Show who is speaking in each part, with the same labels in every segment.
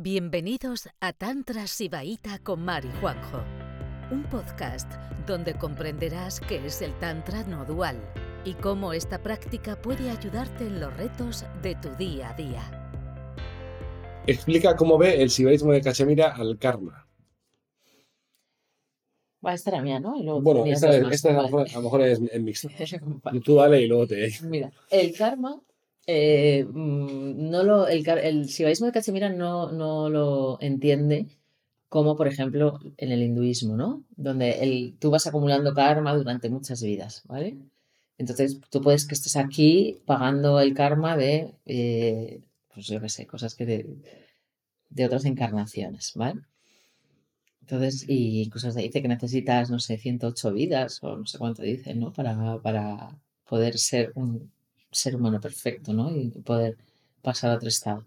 Speaker 1: Bienvenidos a Tantra Sibaíta con Mari Juanjo, un podcast donde comprenderás qué es el Tantra no dual y cómo esta práctica puede ayudarte en los retos de tu día a día.
Speaker 2: Explica cómo ve el sibaísmo de Cachemira al karma.
Speaker 3: Va, esta era mía, ¿no? Y luego
Speaker 2: Bueno, esta, es-
Speaker 3: más.
Speaker 2: esta a lo
Speaker 3: Vale.
Speaker 2: mejor, a lo mejor es, mixta.
Speaker 3: Vale.
Speaker 2: Tú dale y luego te...
Speaker 3: Mira, el karma, eh, mm, no lo, el, el de Cachemira no, no lo entiende como, por ejemplo, en el hinduismo, ¿no? Donde el, tú vas acumulando karma durante muchas vidas, ¿vale? Entonces, tú puedes que estés aquí pagando el karma de, eh, pues yo qué sé, cosas que de, de otras encarnaciones, ¿vale? Entonces, y incluso se dice que necesitas, no sé, 108 vidas o no sé cuánto dicen, ¿no? Para, para poder ser un ser humano perfecto, ¿no? Y poder pasar a otro estado.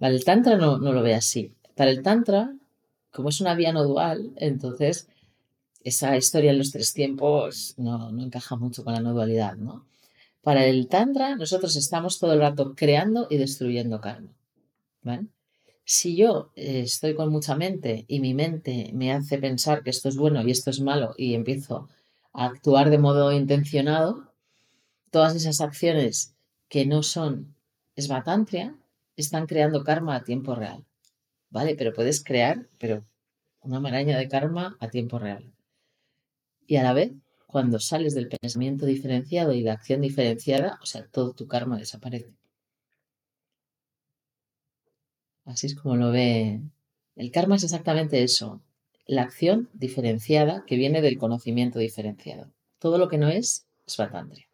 Speaker 3: El Tantra no, no lo ve así. Para el Tantra, como es una vía no dual, entonces esa historia en los tres tiempos no, no encaja mucho con la no dualidad, ¿no? Para el Tantra, nosotros estamos todo el rato creando y destruyendo karma, ¿vale? Si yo eh, estoy con mucha mente y mi mente me hace pensar que esto es bueno y esto es malo y empiezo a actuar de modo intencionado, todas esas acciones que no son esbatantria están creando karma a tiempo real. ¿Vale? Pero puedes crear, pero una maraña de karma a tiempo real. Y a la vez, cuando sales del pensamiento diferenciado y la acción diferenciada, o sea, todo tu karma desaparece. Así es como lo ve. El karma es exactamente eso, la acción diferenciada que viene del conocimiento diferenciado. Todo lo que no es, es.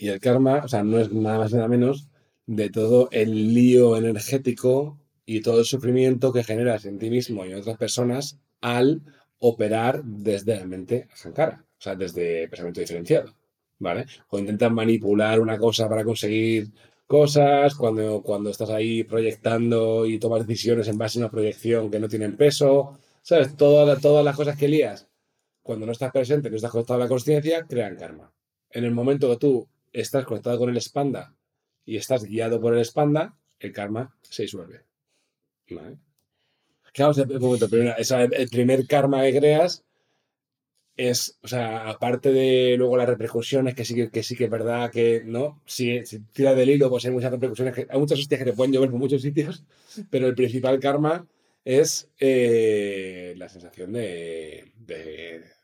Speaker 2: Y el karma, o sea, no es nada más nada menos de todo el lío energético y todo el sufrimiento que generas en ti mismo y en otras personas al operar desde la mente sankara, o sea, desde pensamiento diferenciado, ¿vale? O intentas manipular una cosa para conseguir cosas, cuando, cuando estás ahí proyectando y tomas decisiones en base a una proyección que no tienen peso, ¿sabes? Todas, todas las cosas que lías cuando no estás presente, no estás conectado a la consciencia, crean karma. En el momento que tú estás conectado con el espanda y estás guiado por el espanda, el karma se disuelve. ¿Vale? Claro, un el primer karma que creas es, o sea, aparte de luego las repercusiones, que sí que, sí que es verdad que, ¿no? Si, si del hilo, pues hay muchas repercusiones, que, hay muchas hostias que te pueden llover por muchos sitios, pero el principal karma es eh, la sensación de,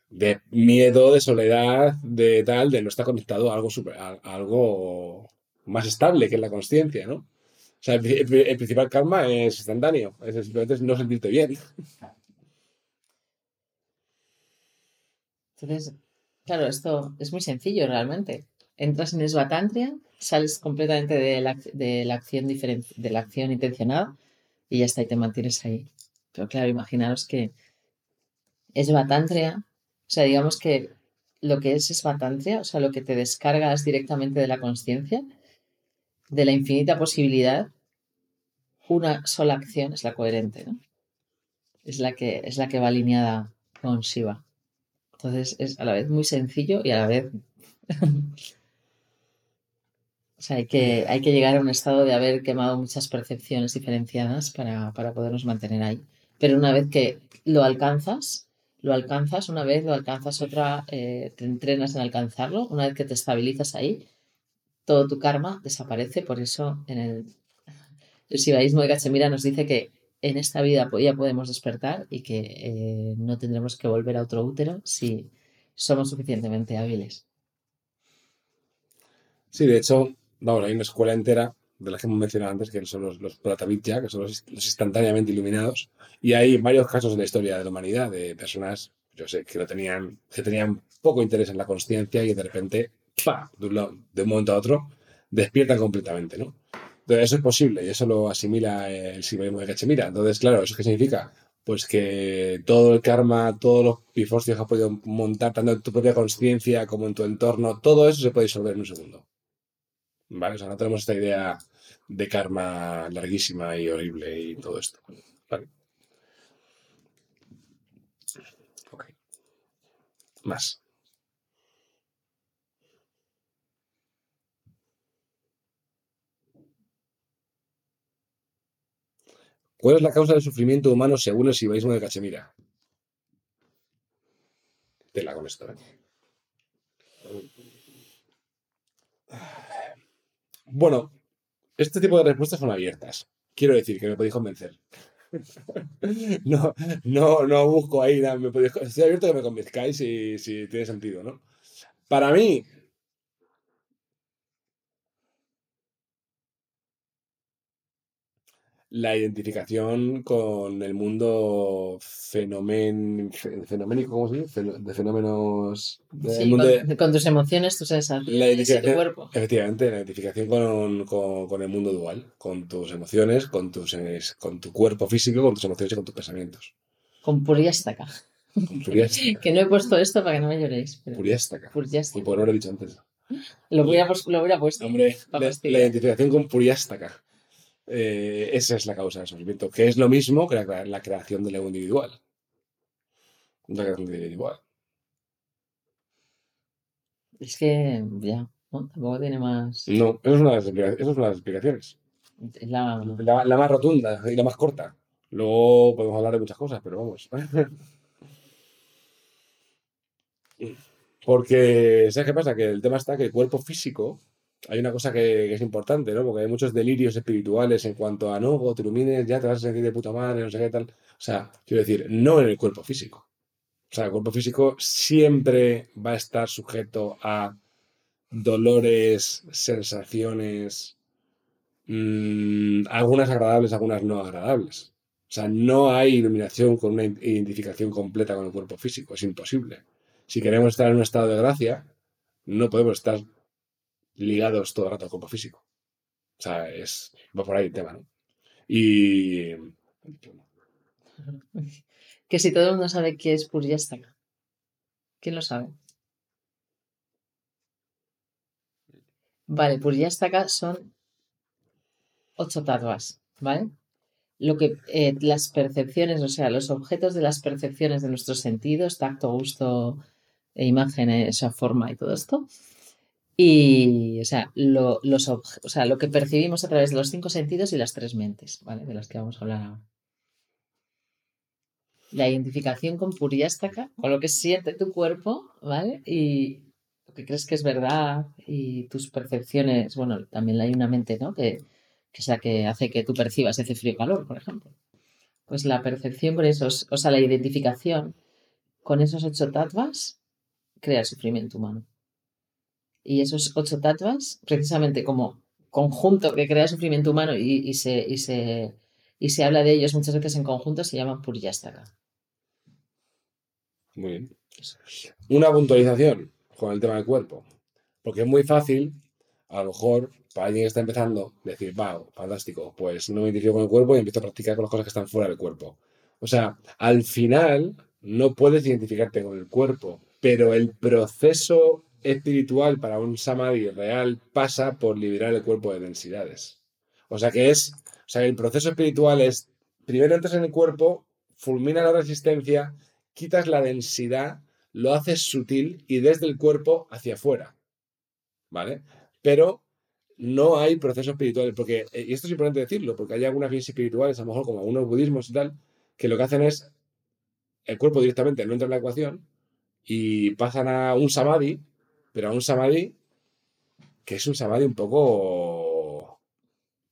Speaker 2: de miedo, de soledad, de tal, de no estar conectado a algo, super- a, a algo más estable que es la consciencia, ¿no? O sea, el, pri- el principal karma es instantáneo, es simplemente no sentirte bien.
Speaker 3: Entonces, claro, esto es muy sencillo realmente. Entras en esbatantria, sales completamente de la, de la acción de la acción intencionada y ya está, y te mantienes ahí. Pero claro, imaginaros que esbatantria, o sea, digamos que lo que es esbatantria, o sea, lo que te descargas directamente de la conciencia, de la infinita posibilidad, una sola acción es la coherente, ¿no? Es la que, es la que va alineada con Shiva. Entonces es a la vez muy sencillo y a la vez. o sea, hay que, hay que llegar a un estado de haber quemado muchas percepciones diferenciadas para, para podernos mantener ahí. Pero una vez que lo alcanzas, lo alcanzas, una vez lo alcanzas otra, eh, te entrenas en alcanzarlo, una vez que te estabilizas ahí, todo tu karma desaparece. Por eso en el, el sibaísmo de Cachemira nos dice que en esta vida ya podemos despertar y que eh, no tendremos que volver a otro útero si somos suficientemente hábiles.
Speaker 2: Sí, de hecho, vamos, hay una escuela entera de las que hemos mencionado antes, que son los, los que son los, instantáneamente iluminados. Y hay varios casos en la historia de la humanidad de personas, yo sé, que no tenían, que tenían poco interés en la consciencia y de repente, ¡pa! De un, momento a otro, despiertan completamente, ¿no? Entonces, eso es posible y eso lo asimila el sibaísmo de Cachemira. Entonces, claro, ¿eso qué significa? Pues que todo el karma, todos los pifostio que has podido montar, tanto en tu propia conciencia como en tu entorno, todo eso se puede disolver en un segundo. ¿Vale? O sea, no tenemos esta idea de karma larguísima y horrible y todo esto. Vale. Ok. Más. ¿Cuál es la causa del sufrimiento humano según el sibaísmo de Cachemira? Tela con esto, ¿eh? Bueno, este tipo de respuestas son abiertas. Quiero decir que me podéis convencer. No, no, no busco ahí. Me podéis, estoy abierto a que me convenzcáis si, si tiene sentido, ¿no? Para mí, la identificación con el mundo fenomen, fe- fenoménico, ¿cómo se dice? De fenómenos. del
Speaker 3: Sí,
Speaker 2: mundo
Speaker 3: con,
Speaker 2: de-
Speaker 3: con tus emociones, tus sensaciones y tu cuerpo.
Speaker 2: efectivamente, la identificación con, con- con el mundo dual, con tus emociones, con, tus, con tu cuerpo físico, con tus emociones y con tus pensamientos.
Speaker 3: Con puriástaca.
Speaker 2: Con puriástaca.
Speaker 3: Que no he puesto esto para que no me lloréis. Pero
Speaker 2: Puriástaca. Y por no lo he dicho antes.
Speaker 3: Lo hubiera, lo hubiera puesto.
Speaker 2: Hombre, la, identificación con puriástaca. Eh, esa es la causa del sufrimiento, que es lo mismo que la, la creación del ego individual. La creación del individual.
Speaker 3: Es que ya, ¿no? tampoco tiene más.
Speaker 2: No, eso es una de las, eso es una de las explicaciones.
Speaker 3: Es la-
Speaker 2: La, la más rotunda y la más corta. Luego podemos hablar de muchas cosas, pero vamos. Porque, ¿sabes qué pasa? Que el tema está que el cuerpo físico, hay una cosa que, es importante, ¿no? Porque hay muchos delirios espirituales en cuanto a, no, cuando te ilumines ya te vas a sentir de puta madre, no sé qué tal. O sea, quiero decir, no en el cuerpo físico. O sea, el cuerpo físico siempre va a estar sujeto a dolores, sensaciones, mm, algunas agradables, algunas no agradables. O sea, no hay iluminación con una identificación completa con el cuerpo físico, es imposible. Si queremos estar en un estado de gracia, no podemos estar ligados todo el rato al cuerpo físico. O sea, es, va por ahí el tema, ¿no? Y...
Speaker 3: Que si todo el mundo sabe qué es puriástaca. ¿Quién lo sabe? Vale, puriástaca son ocho tattwas, ¿vale? Lo que eh, las percepciones, o sea, los objetos de las percepciones de nuestros sentidos, tacto, gusto, e imágenes, forma y todo esto. Y, o sea, lo, los o sea, lo que percibimos a través de los cinco sentidos y las tres mentes, ¿vale? De las que vamos a hablar ahora. La identificación con puriástaca, con lo que siente tu cuerpo, ¿vale? Y lo que crees que es verdad y tus percepciones, bueno, también hay una mente, ¿no? Que, que es la que hace que tú percibas ese frío calor, por ejemplo. Pues la percepción con esos, o sea, la identificación con esos ocho tatvas crea sufrimiento humano. Y esos ocho tatvas, precisamente como conjunto que crea sufrimiento humano y, y se, y, se, y se habla de ellos muchas veces en conjunto, se llaman puriyastaka.
Speaker 2: Muy bien. Una puntualización con el tema del cuerpo. Porque es muy fácil, a lo mejor, para alguien que está empezando, decir, wow, fantástico, pues no me identifico con el cuerpo y empiezo a practicar con las cosas que están fuera del cuerpo. O sea, al final no puedes identificarte con el cuerpo, pero el proceso espiritual para un samadhi real pasa por liberar el cuerpo de densidades. O sea que es, o sea, el proceso espiritual es, primero entras en el cuerpo, fulmina la resistencia, quitas la densidad, lo haces sutil y desde el cuerpo hacia afuera. ¿Vale? Pero no hay proceso espiritual, porque, eh, y esto es importante decirlo, porque hay algunas vías espirituales, a lo mejor como algunos budismos y tal, que lo que hacen es, el cuerpo directamente no entra en la ecuación y pasan a un samadhi, pero a un samadhi que es un samadhi un poco...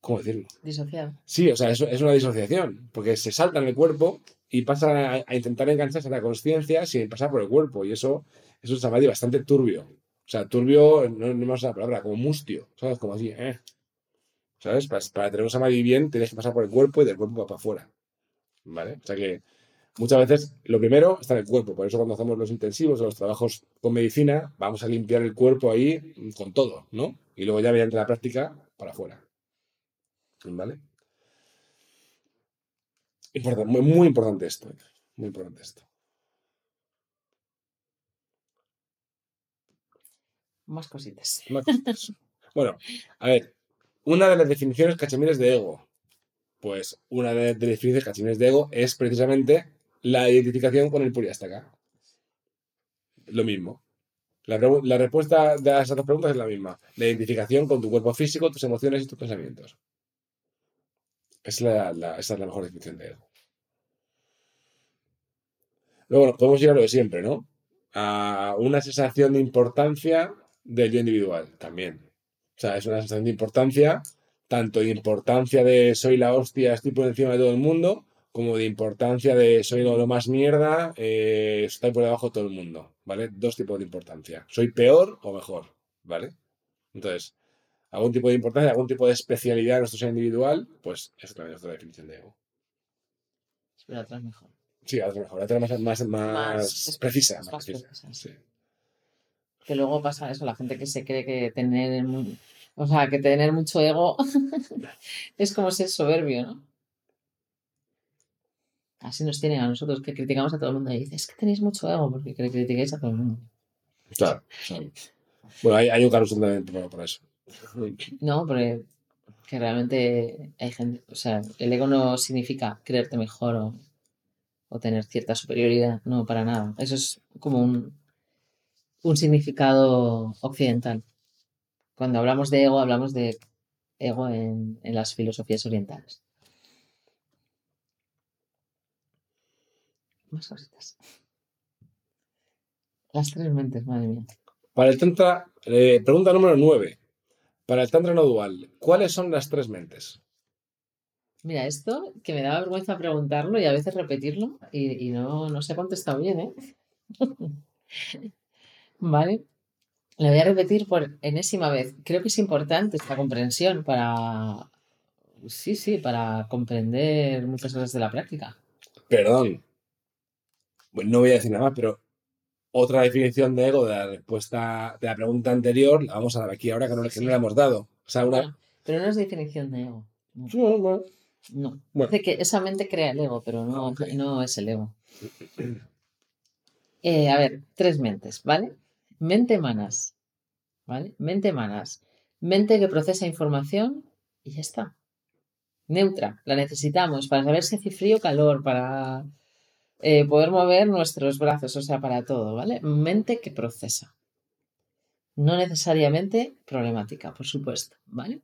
Speaker 2: ¿Cómo decirlo?
Speaker 3: Disociado.
Speaker 2: Sí, o sea, es, es una disociación, porque se saltan el cuerpo y pasan a, a intentar engancharse a la conciencia sin pasar por el cuerpo, y eso es un samadhi bastante turbio. O sea, turbio, no, no me gusta la palabra, como mustio, ¿sabes? Como así, ¿eh? ¿Sabes? Para, para tener un samadhi bien tienes que pasar por el cuerpo y del cuerpo va para afuera. ¿Vale? O sea que muchas veces lo primero está en el cuerpo, por eso cuando hacemos los intensivos o los trabajos con medicina, vamos a limpiar el cuerpo ahí con todo, ¿no? Y luego ya mediante la práctica para afuera. ¿Vale? Importante, muy, muy importante esto. ¿eh? Muy importante esto.
Speaker 3: Más cositas.
Speaker 2: Más cositas. Bueno, a ver, una de las definiciones cachemires de ego. Pues una de las definiciones cachemires de ego es precisamente la identificación con el puriástaka. Lo mismo. La, la respuesta de esas dos preguntas es la misma. La identificación con tu cuerpo físico, tus emociones y tus pensamientos. Es la, la- esa es la mejor definición de ego. Luego nos podemos ir a lo de siempre, ¿no? A una sensación de importancia del yo individual también. O sea, es una sensación de importancia, tanto de importancia de soy la hostia, estoy por encima de todo el mundo, como de importancia de soy lo, más mierda, eh, estoy por debajo de todo el mundo, ¿vale? Dos tipos de importancia. Soy peor o mejor, ¿vale? Entonces, algún tipo de importancia, algún tipo de especialidad en nuestro ser individual, pues eso también es otra definición de ego.
Speaker 3: Pero otra es mejor.
Speaker 2: Sí, otra mejor, otra más, más, más,
Speaker 3: Más
Speaker 2: precisa.
Speaker 3: más
Speaker 2: precisa.
Speaker 3: precisa,
Speaker 2: sí.
Speaker 3: Que luego pasa eso, la gente que se cree que tener, o sea, que tener mucho ego es como ser soberbio, ¿no? Así nos tienen a nosotros que criticamos a todo el mundo y dices, es que tenéis mucho ego porque cri- critiquáis a todo el mundo.
Speaker 2: Claro, claro. Bueno, hay, hay un caso también por eso.
Speaker 3: No, porque que realmente hay gente, o sea, el ego no significa creerte mejor o, o tener cierta superioridad, no, para nada. Eso es como un, un significado occidental. Cuando hablamos de ego, hablamos de ego en, en las filosofías orientales. Más cositas. Las tres mentes, madre mía.
Speaker 2: Para el Tantra, eh, pregunta número 9. Para el Tantra no dual, ¿cuáles son las tres mentes?
Speaker 3: Mira, esto que me da vergüenza preguntarlo y a veces repetirlo y, y no, no se ha contestado bien, ¿eh? Vale. Lo voy a repetir por enésima vez. Creo que es importante esta comprensión para, sí, sí, para comprender muchas cosas de la práctica.
Speaker 2: Perdón. Bueno, no voy a decir nada más, pero otra definición de ego de la respuesta de la pregunta anterior la vamos a dar aquí ahora que no, que no la hemos dado. O sea, una.
Speaker 3: Bueno, pero no es definición de ego. No. No.
Speaker 2: Bueno.
Speaker 3: Dice que esa mente crea el ego, pero no, no es el ego. Eh, a ver, tres mentes, ¿vale? Mente manas, ¿vale? Mente manas. Mente que procesa información y ya está. Neutra, la necesitamos para saber si hace frío o calor, para eh, poder mover nuestros brazos, o sea, para todo, ¿vale? Mente que procesa. No necesariamente problemática, por supuesto, ¿vale?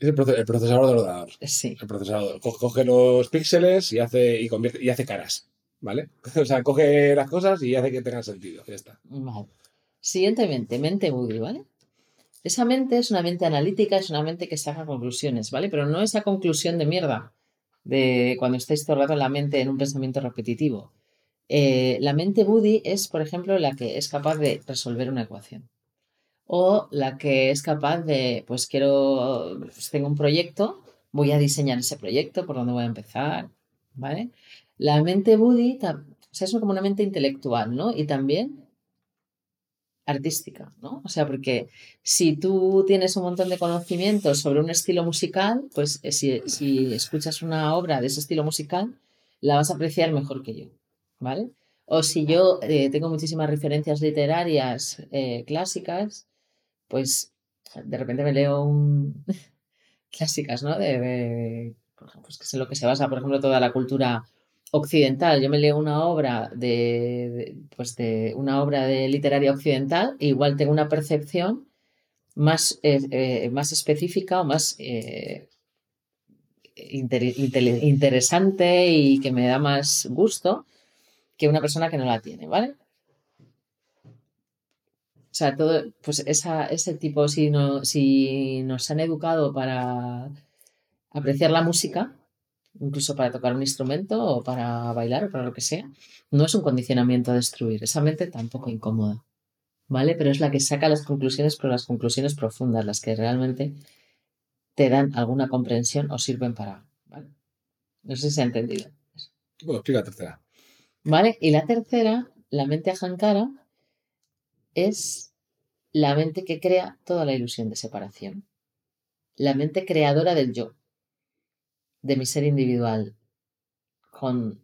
Speaker 2: Es el, proce- el procesador del ordenador.
Speaker 3: Sí.
Speaker 2: El procesador. Co- Coge los píxeles y hace, y convierte, y hace caras. ¿Vale? O sea, coge las cosas y hace que tengan sentido. Ya está.
Speaker 3: Vale. Siguiente mente, mente Budi, ¿vale? Esa mente es una mente analítica, es una mente que saca conclusiones, ¿vale? Pero no esa conclusión de mierda, de cuando estáis todo en la mente en un pensamiento repetitivo. Eh, la mente Budi es, por ejemplo, la que es capaz de resolver una ecuación. O la que es capaz de, pues quiero, pues tengo un proyecto, voy a diseñar ese proyecto, por dónde voy a empezar, ¿vale? La mente sea, es como una mente intelectual, ¿no? Y también artística, ¿no? O sea, porque si tú tienes un montón de conocimientos sobre un estilo musical, pues eh, si, escuchas una obra de ese estilo musical, la vas a apreciar mejor que yo, ¿vale? O si yo eh, tengo muchísimas referencias literarias eh, clásicas, pues de repente me leo un... clásicas, ¿no? De, pues que es lo que se basa, por ejemplo, toda la cultura occidental. Yo me leo una obra de, pues de una obra de literaria occidental, igual tengo una percepción más, eh, eh, más específica o más eh, interesante y que me da más gusto que una persona que no la tiene, ¿vale? O sea, todo, pues ese tipo, si, no, si nos han educado para apreciar la música, incluso para tocar un instrumento o para bailar o para lo que sea, no es un condicionamiento a destruir, esa mente tampoco incómoda, ¿vale? Pero es la que saca las conclusiones, pero las conclusiones profundas, las que realmente te dan alguna comprensión o sirven para, ¿vale? No sé si se ha entendido.
Speaker 2: Bueno, explica la tercera.
Speaker 3: ¿Vale? Y la tercera, la mente ahankara, es la mente que crea toda la ilusión de separación. La mente creadora del yo, de mi ser individual, con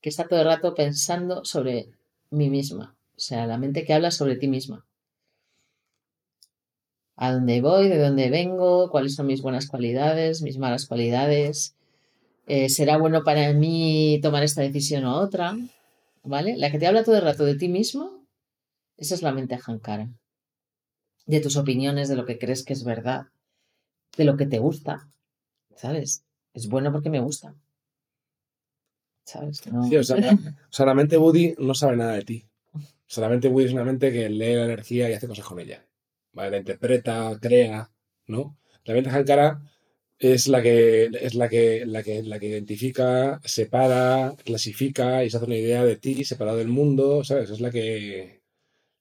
Speaker 3: que está todo el rato pensando sobre mí misma. O sea, la mente que habla sobre ti misma. A dónde voy, de dónde vengo, cuáles son mis buenas cualidades, mis malas cualidades, eh, será bueno para mí tomar esta decisión o otra, ¿vale? La que te habla todo el rato de ti mismo, esa es la mente ahankara. De tus opiniones, de lo que crees que es verdad, de lo que te gusta, ¿sabes? Es bueno porque me gusta. ¿Sabes? No-
Speaker 2: Sí, o sea, o sea, la mente Woody no sabe nada de ti. O sea, la mente Woody es una mente que lee la energía y hace cosas con ella. ¿Vale? La interpreta, crea, ¿no? La mente Hankara es la que es la que, la que, la que identifica, separa, clasifica y se hace una idea de ti separado del mundo, ¿sabes? Es la que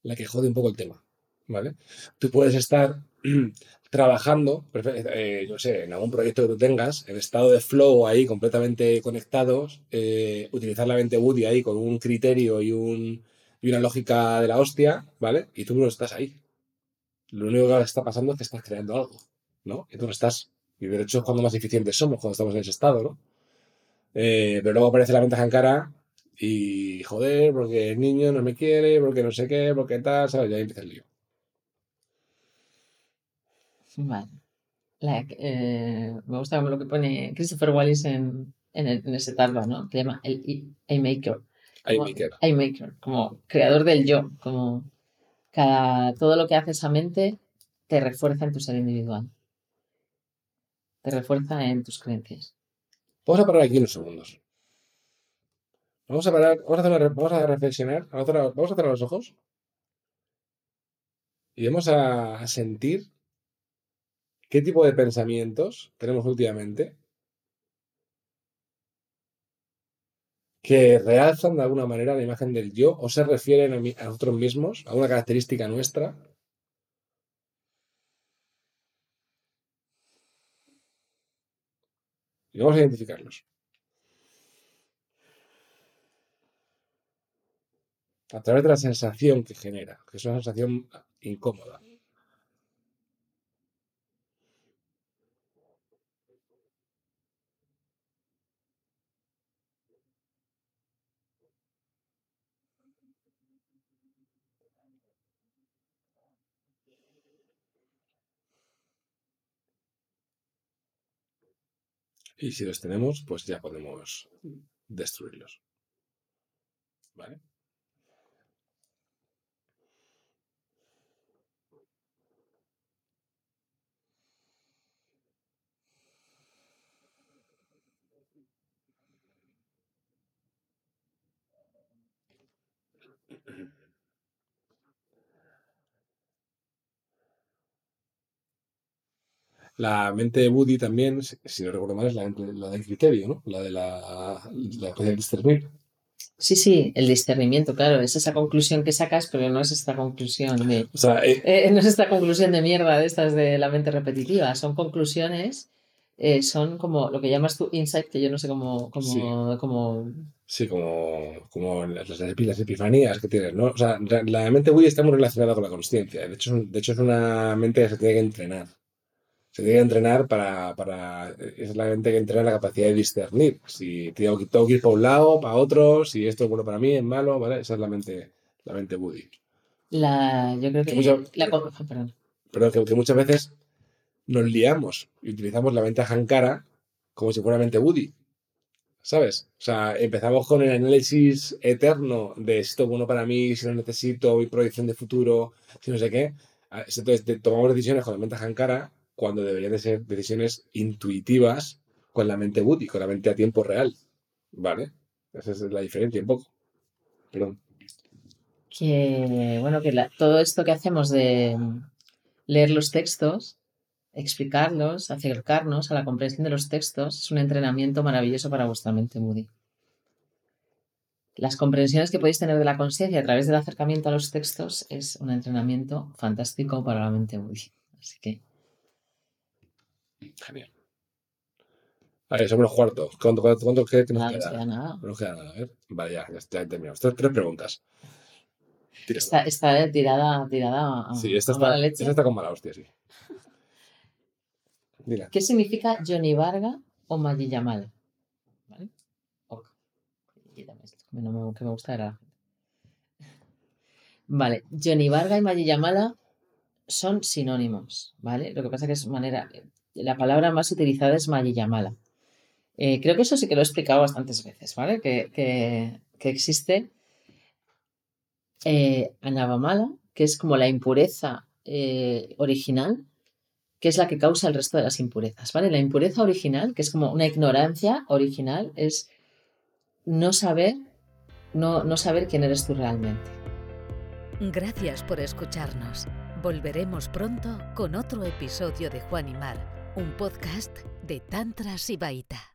Speaker 2: la que jode un poco el tema, ¿vale? Tú puedes estar trabajando, eh, yo sé, en algún proyecto que tú tengas, en estado de flow ahí, completamente conectados, eh, utilizar la mente Woody ahí con un criterio y, un, y una lógica de la hostia, ¿vale? Y tú no estás ahí. Lo único que está pasando es que estás creando algo, ¿no? Y tú no estás. Y de hecho es cuando más eficientes somos, cuando estamos en ese estado, ¿no? Eh, pero luego aparece la mente Hankara y joder, porque el niño no me quiere, porque no sé qué, porque tal, ¿sabes? Y ahí empieza el lío.
Speaker 3: Vale. Eh, me gusta lo que pone Christopher Wallis en, en, el- en ese tabla, ¿no? Que llama el I-Maker.
Speaker 2: Ahí
Speaker 3: Como- como creador del yo, como cada, todo lo que hace esa mente te refuerza en tu ser individual. Te refuerza en tus creencias.
Speaker 2: Vamos a parar aquí unos segundos. Vamos a parar, vamos a, hacer una re- vamos a reflexionar, vamos a cerrar- vamos a cerrar los ojos y vamos a sentir qué tipo de pensamientos tenemos últimamente que realzan de alguna manera la imagen del yo o se refieren a, nosotros mismos, a una característica nuestra. Y vamos a identificarlos. A través de la sensación que genera, que es una sensación incómoda. Y si los tenemos, pues ya podemos destruirlos. ¿Vale? La mente de Woody también, si no recuerdo mal, es la, la del criterio, ¿no? La de la, la de discernir.
Speaker 3: Sí, sí, el discernimiento, claro, es esa conclusión que sacas, pero no es esta conclusión de,
Speaker 2: O sea, eh,
Speaker 3: eh, no es esta conclusión de mierda de estas de la mente repetitiva, son conclusiones, eh, son como lo que llamas tú insight, que yo no sé cómo, cómo,
Speaker 2: Sí.
Speaker 3: cómo
Speaker 2: sí, como, como las, las epi- las epifanías que tienes, ¿no? O sea, la mente Woody está muy relacionada con la consciencia. De hecho, de hecho, es una mente que se tiene que entrenar. Se tiene que entrenar para, para. Es la mente que entrena la capacidad de discernir. Si tengo que, tengo que ir para un lado, para otro, si esto es bueno para mí, es malo, ¿vale? Esa es la mente, la mente Woody.
Speaker 3: la, yo creo que
Speaker 2: Que mucho-
Speaker 3: la, ah, perdón.
Speaker 2: pero que, que muchas veces nos liamos y utilizamos la mente Hankara como si fuera mente Woody. ¿Sabes? O sea, empezamos con el análisis eterno de esto es bueno para mí, si lo necesito, mi proyección de futuro, si no sé qué. Ah, Entonces, tomamos decisiones con la mente Hankara cuando deberían de ser decisiones intuitivas con la mente Woody, con la mente a tiempo real. ¿Vale? Esa es la diferencia un poco. Perdón.
Speaker 3: que bueno que todo esto que hacemos de leer los textos explicarlos acercarnos a la comprensión de los textos es un entrenamiento maravilloso para vuestra mente Moody las comprensiones que podéis tener de la conciencia a través del acercamiento a los textos es un entrenamiento fantástico para la mente Moody así que
Speaker 2: Genial. A ver, somos los cuartos. ¿Cuánto, cuánto, cuánto
Speaker 3: nada
Speaker 2: queda?
Speaker 3: queda nada
Speaker 2: No queda nada, a ver. Vale, ya, ya, ya terminamos. Tres, tres preguntas.
Speaker 3: Está, está tirada tirada a,
Speaker 2: Sí, esta
Speaker 3: a mala
Speaker 2: está,
Speaker 3: leche.
Speaker 2: esta está con mala hostia, sí. Mira,
Speaker 3: ¿Qué significa Johnny Varga o Maggi Yamal? ¿Vale? Ok. No me, que me gusta ver a la gente. Vale, Johnny Varga y Maggi Yamala son sinónimos, ¿vale? Lo que pasa que es manera. La palabra más utilizada es Maggi Yamala. Eh, creo que eso sí que lo he explicado bastantes veces, ¿vale? Que, que- que existe eh, Anavamala, que es como la impureza eh, original, que es la que causa el resto de las impurezas, ¿vale? La impureza original, que es como una ignorancia original, es no saber, no, no saber quién eres tú realmente.
Speaker 1: Gracias por escucharnos. Volveremos pronto con otro episodio de Juan y Mar, un podcast de Tantra Sibaita.